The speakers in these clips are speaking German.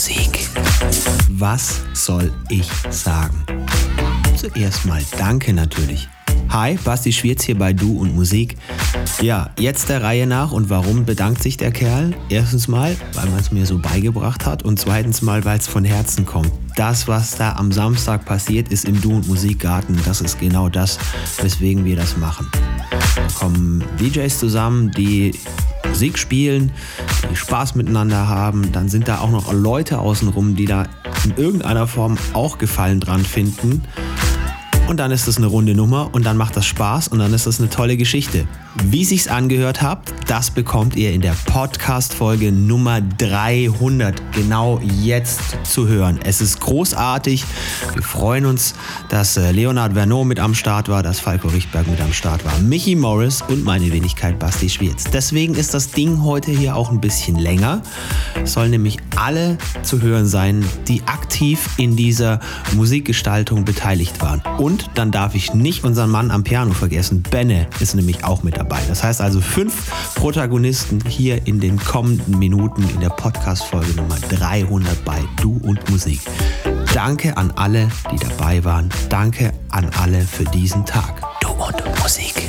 Musik. Was soll ich sagen? Zuerst mal Danke natürlich. Hi, Basti Schwierz hier bei Du und Musik. Ja, jetzt der Reihe nach und warum bedankt sich der Kerl? Erstens mal, weil man es mir so beigebracht hat und zweitens mal, weil es von Herzen kommt. Das, was da am Samstag passiert ist im Du und Musikgarten, das ist genau das, weswegen wir das machen. Kommen DJs zusammen, die Musik spielen, die Spaß miteinander haben. Dann sind da auch noch Leute außenrum, die da in irgendeiner Form auch Gefallen dran finden. Und dann ist das eine runde Nummer und dann macht das Spaß und dann ist das eine tolle Geschichte. Wie sich's angehört habt, das bekommt ihr in der Podcast-Folge Nummer 300 genau jetzt zu hören. Es ist großartig. Wir freuen uns, dass äh, Leonard Vernon mit am Start war, dass Falco Richtberg mit am Start war, Michi Morris und meine Wenigkeit Basti Schwierz. Deswegen ist das Ding heute hier auch ein bisschen länger. Es sollen nämlich alle zu hören sein, die aktiv in dieser Musikgestaltung beteiligt waren. Und dann darf ich nicht unseren Mann am Piano vergessen. Benne ist nämlich auch mit dabei. Das heißt also fünf Protagonisten hier in den kommenden Minuten in der Podcast-Folge Nummer 300 bei Du und Musik. Danke an alle, die dabei waren. Danke an alle für diesen Tag. Du und Musik.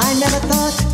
I never thought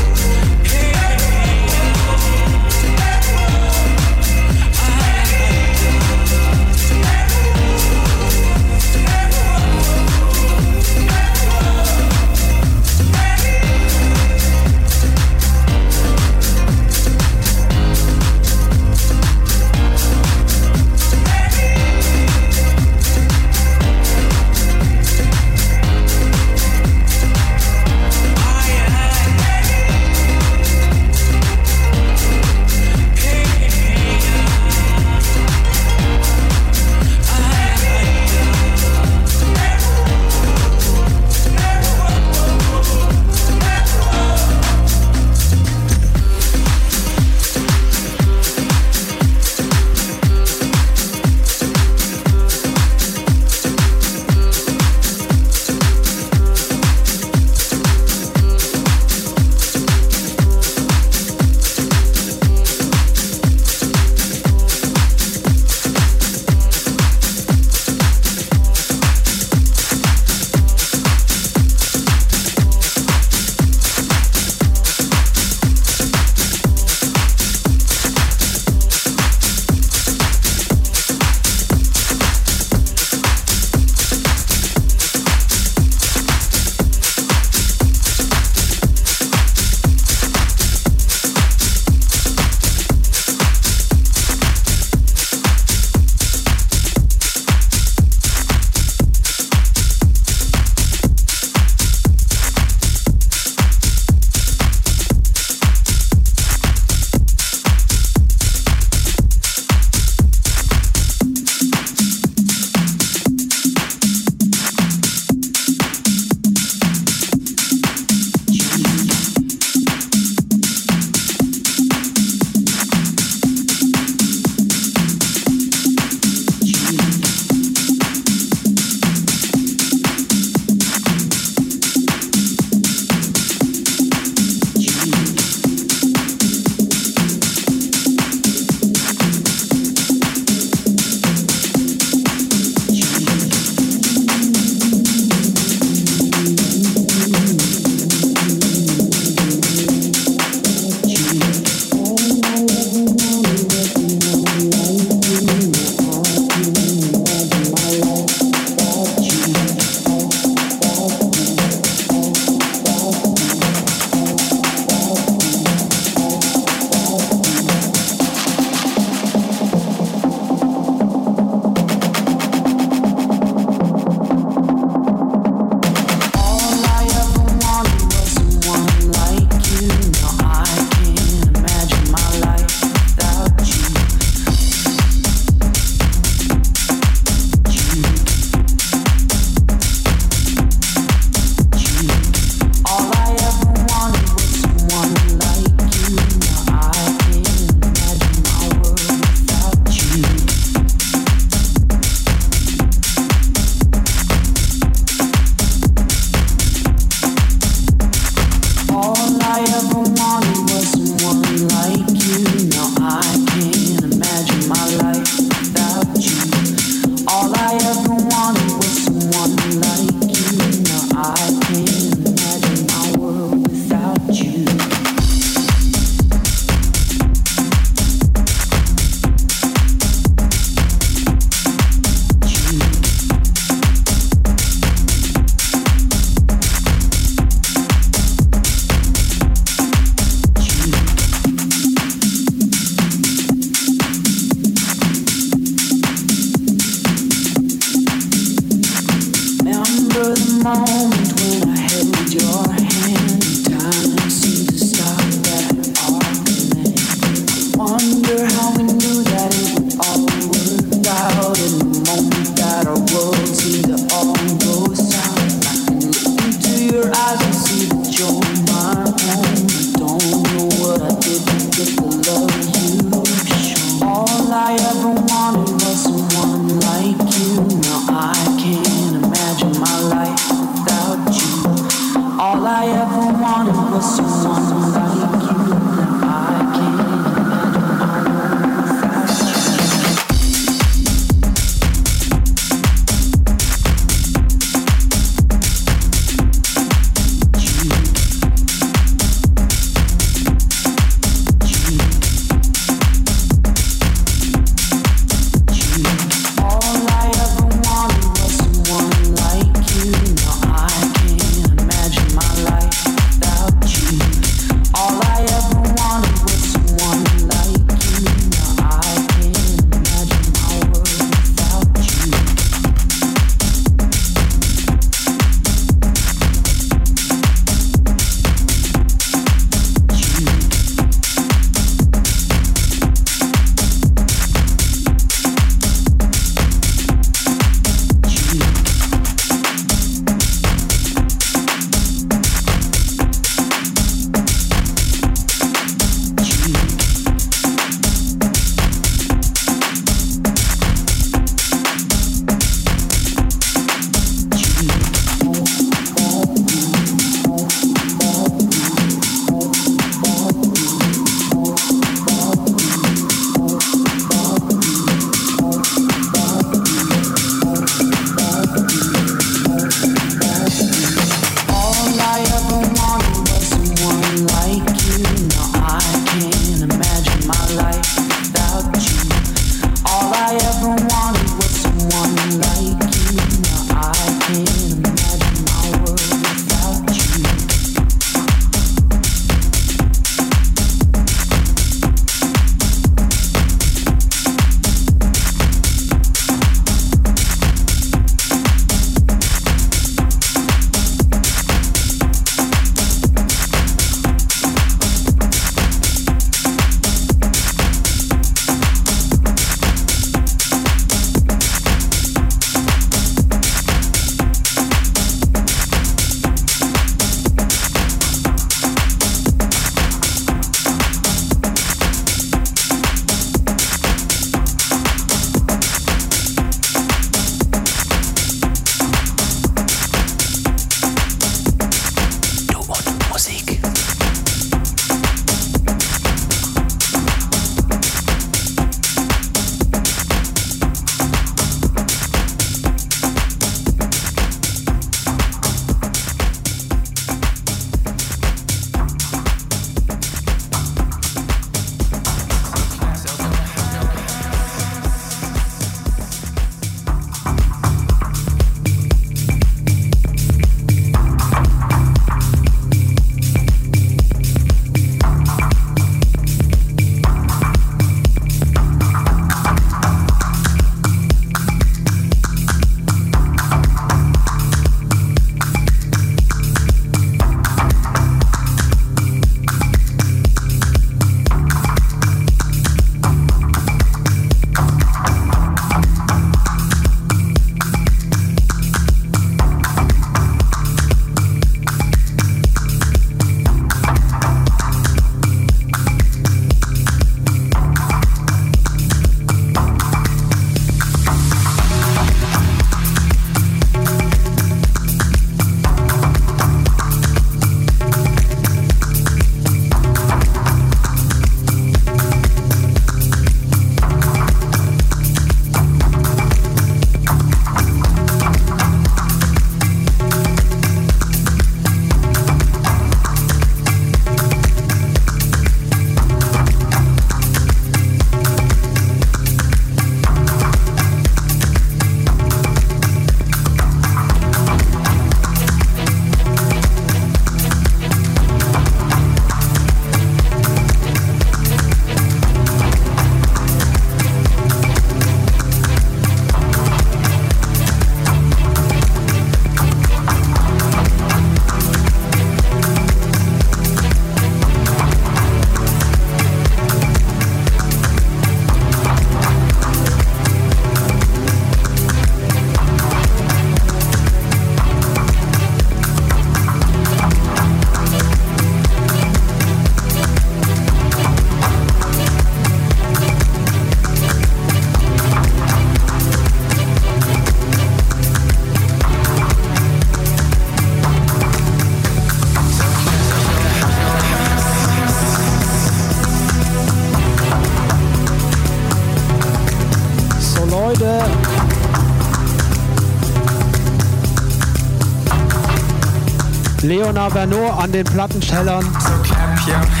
Leonard Bernot an den Plattenschellern. So clap your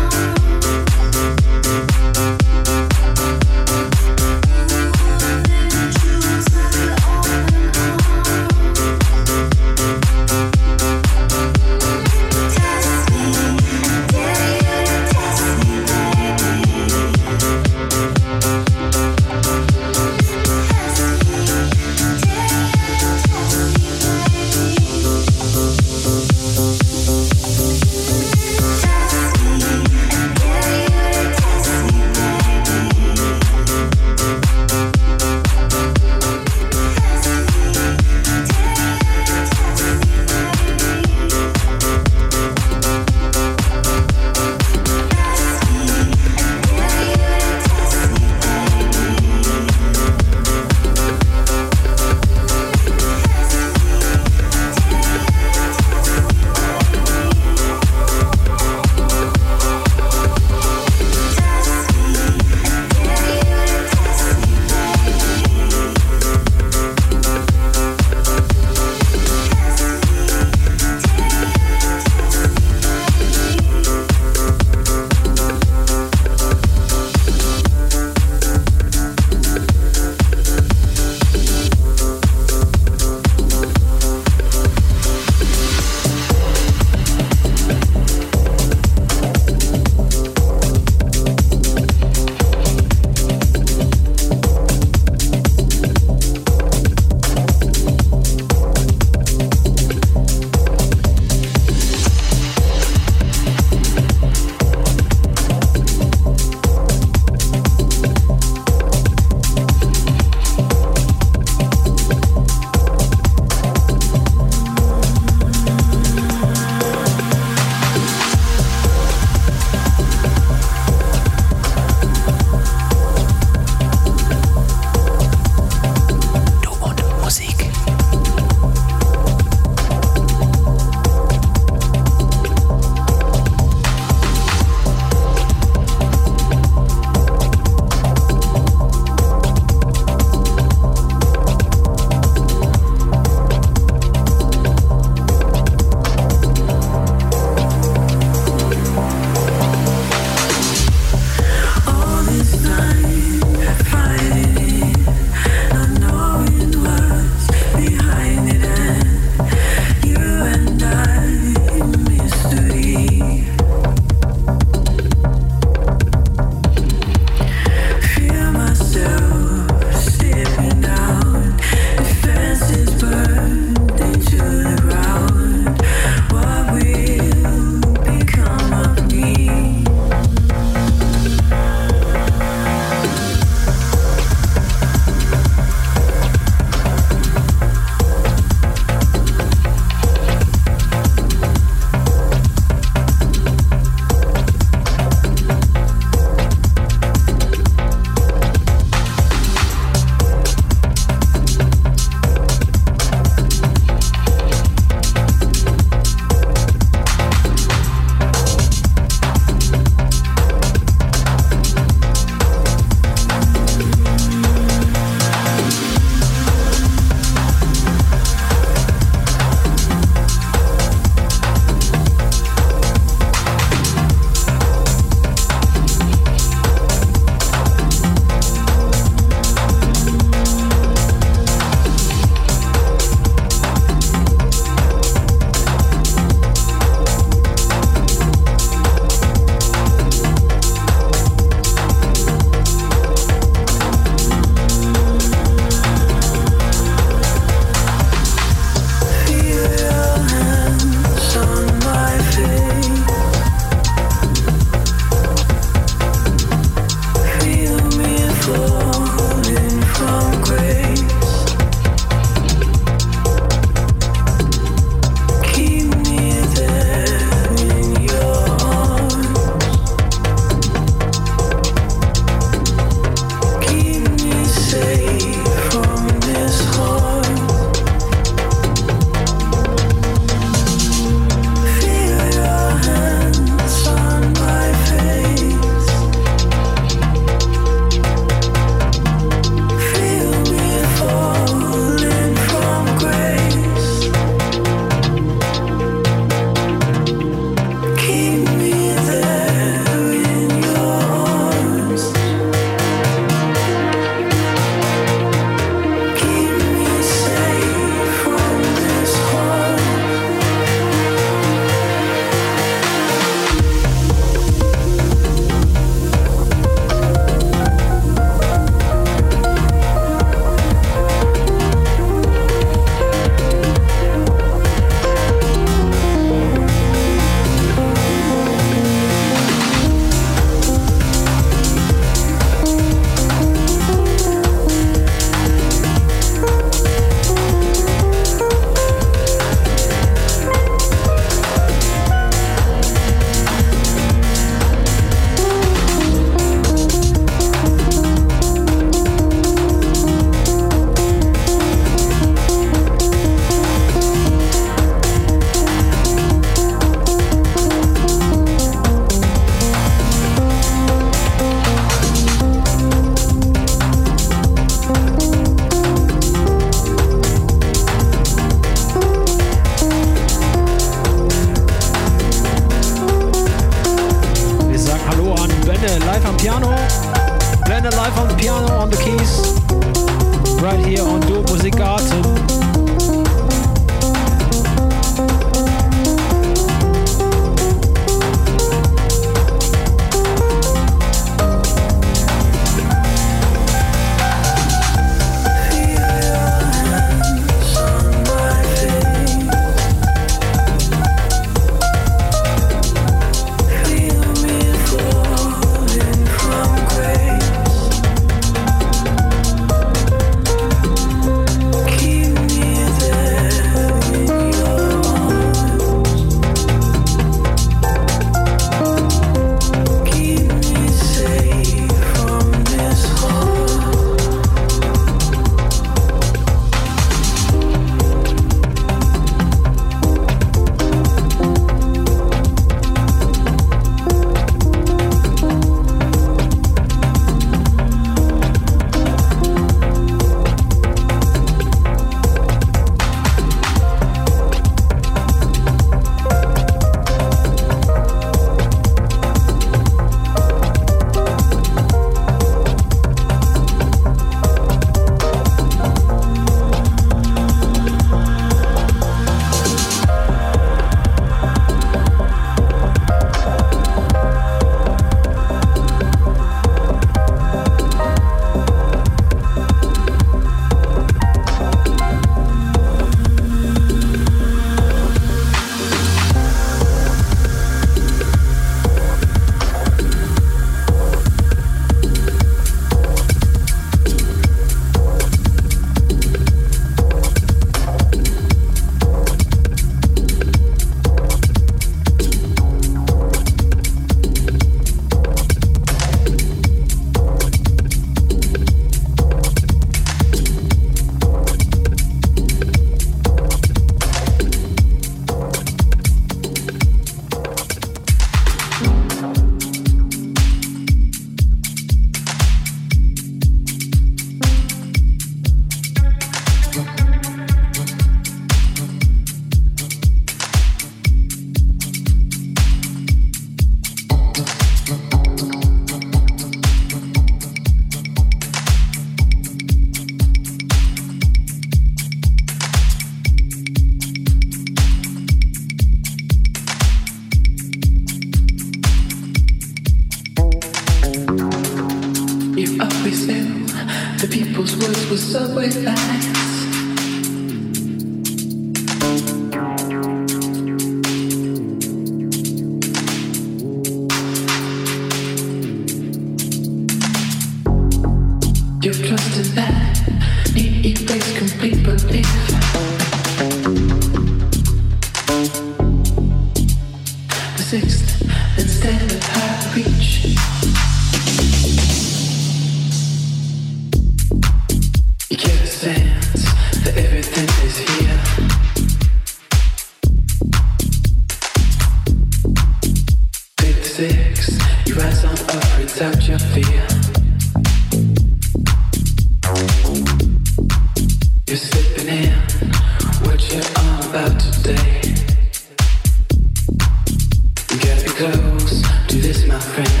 friend.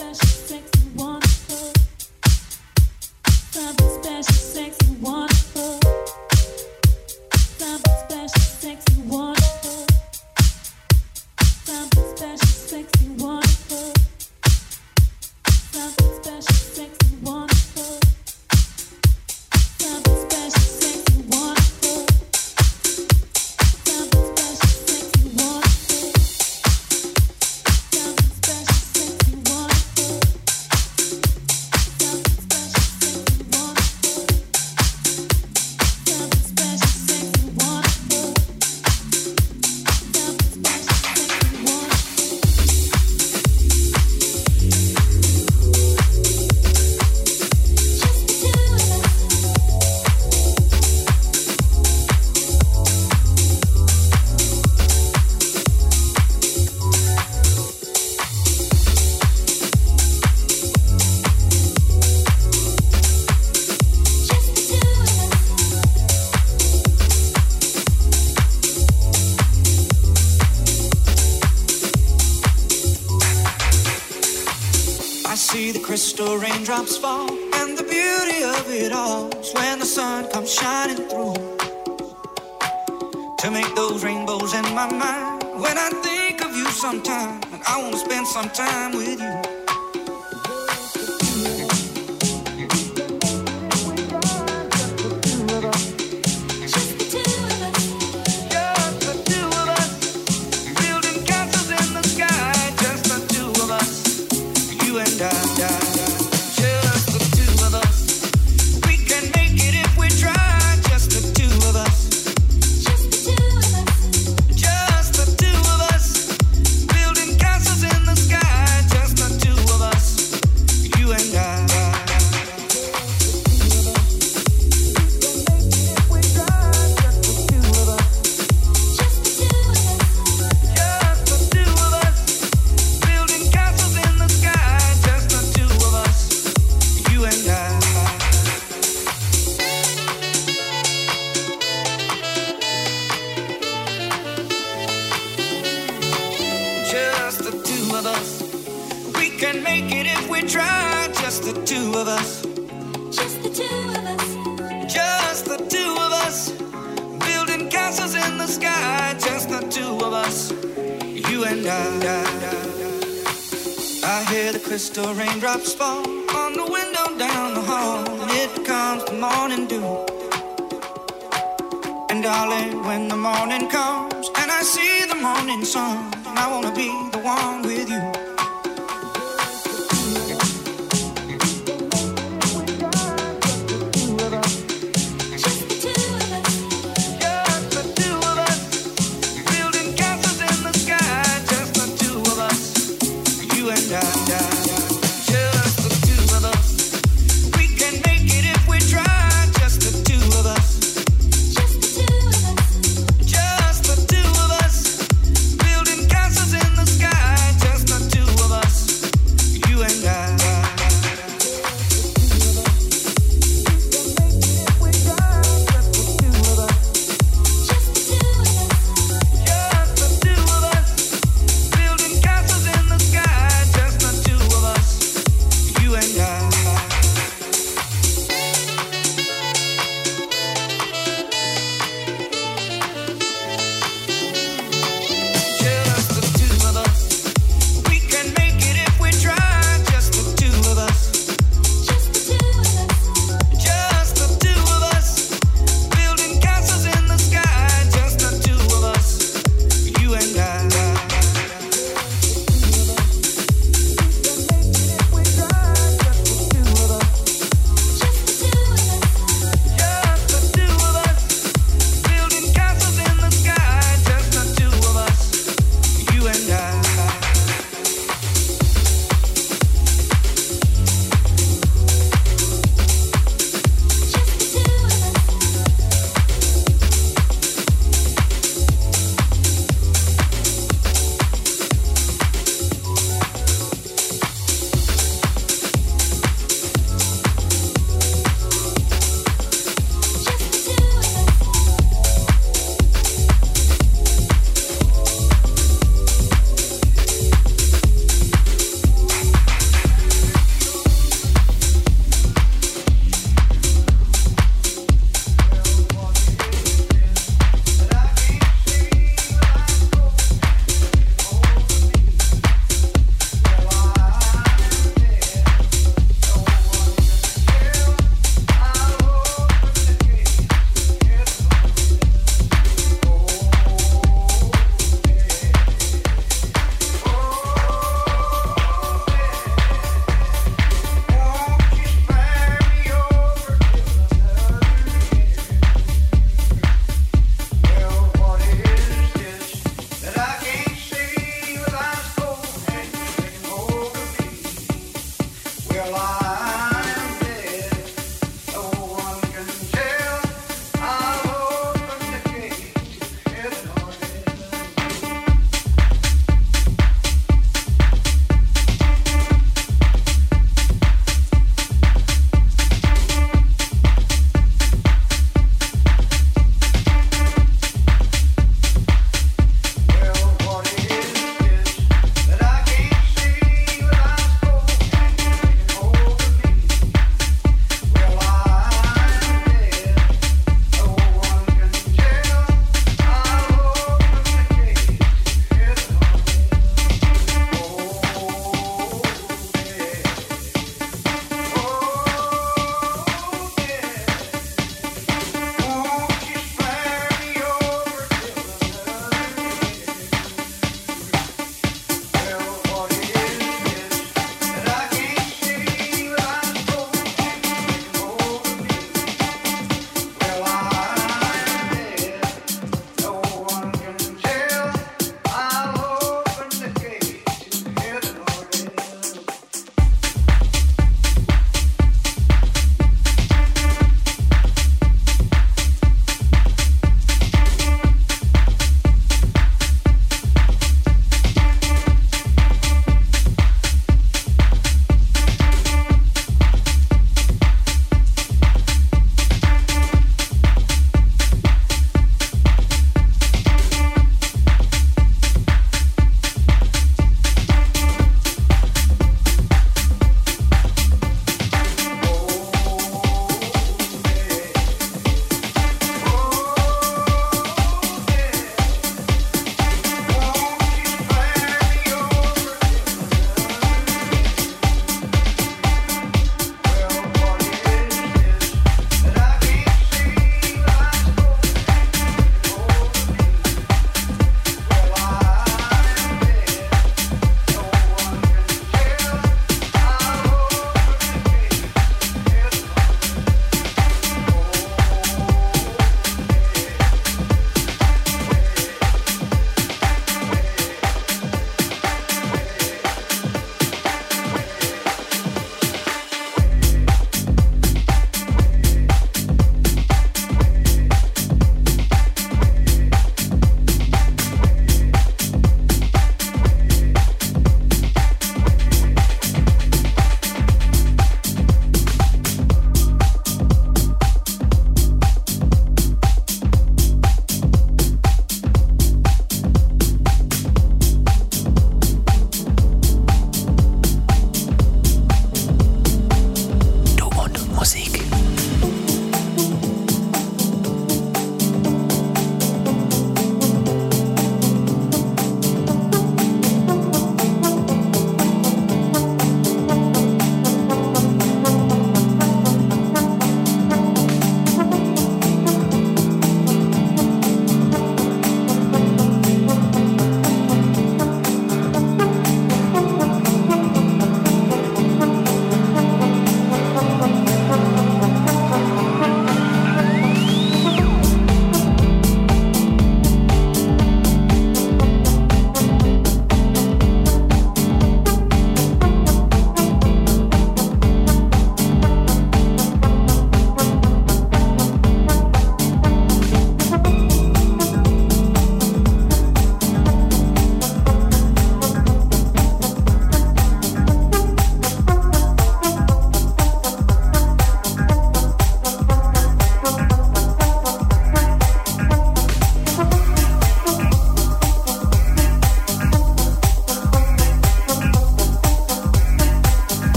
session.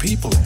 People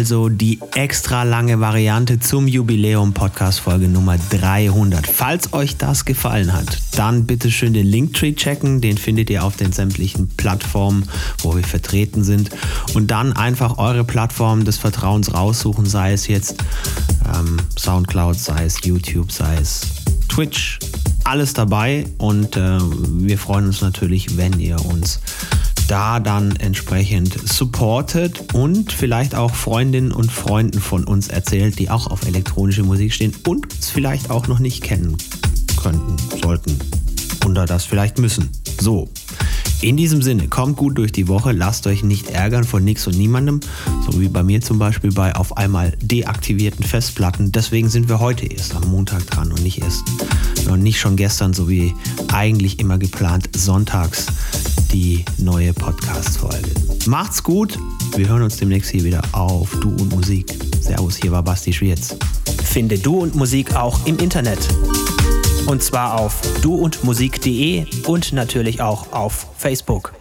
also die extra lange Variante zum Jubiläum Podcast Folge Nummer 300. Falls euch das gefallen hat, dann bitte schön den Linktree checken. Den findet ihr auf den sämtlichen Plattformen, wo wir vertreten sind. Und dann einfach eure Plattform des Vertrauens raussuchen, sei es jetzt ähm, Soundcloud, sei es YouTube, sei es Twitch. Alles dabei und äh, wir freuen uns natürlich, wenn ihr uns da dann entsprechend supportet und vielleicht auch Freundinnen und Freunden von uns erzählt, die auch auf elektronische Musik stehen und uns vielleicht auch noch nicht kennen könnten, sollten oder das vielleicht müssen. So. In diesem Sinne, kommt gut durch die Woche, lasst euch nicht ärgern von nichts und niemandem, so wie bei mir zum Beispiel bei auf einmal deaktivierten Festplatten. Deswegen sind wir heute erst am Montag dran und nicht erst und nicht schon gestern, so wie eigentlich immer geplant, sonntags die neue Podcast-Folge. Macht's gut, wir hören uns demnächst hier wieder auf Du und Musik. Servus, hier war Basti Schwierz. Finde Du und Musik auch im Internet. Und zwar auf duundmusik.de und natürlich auch auf Facebook.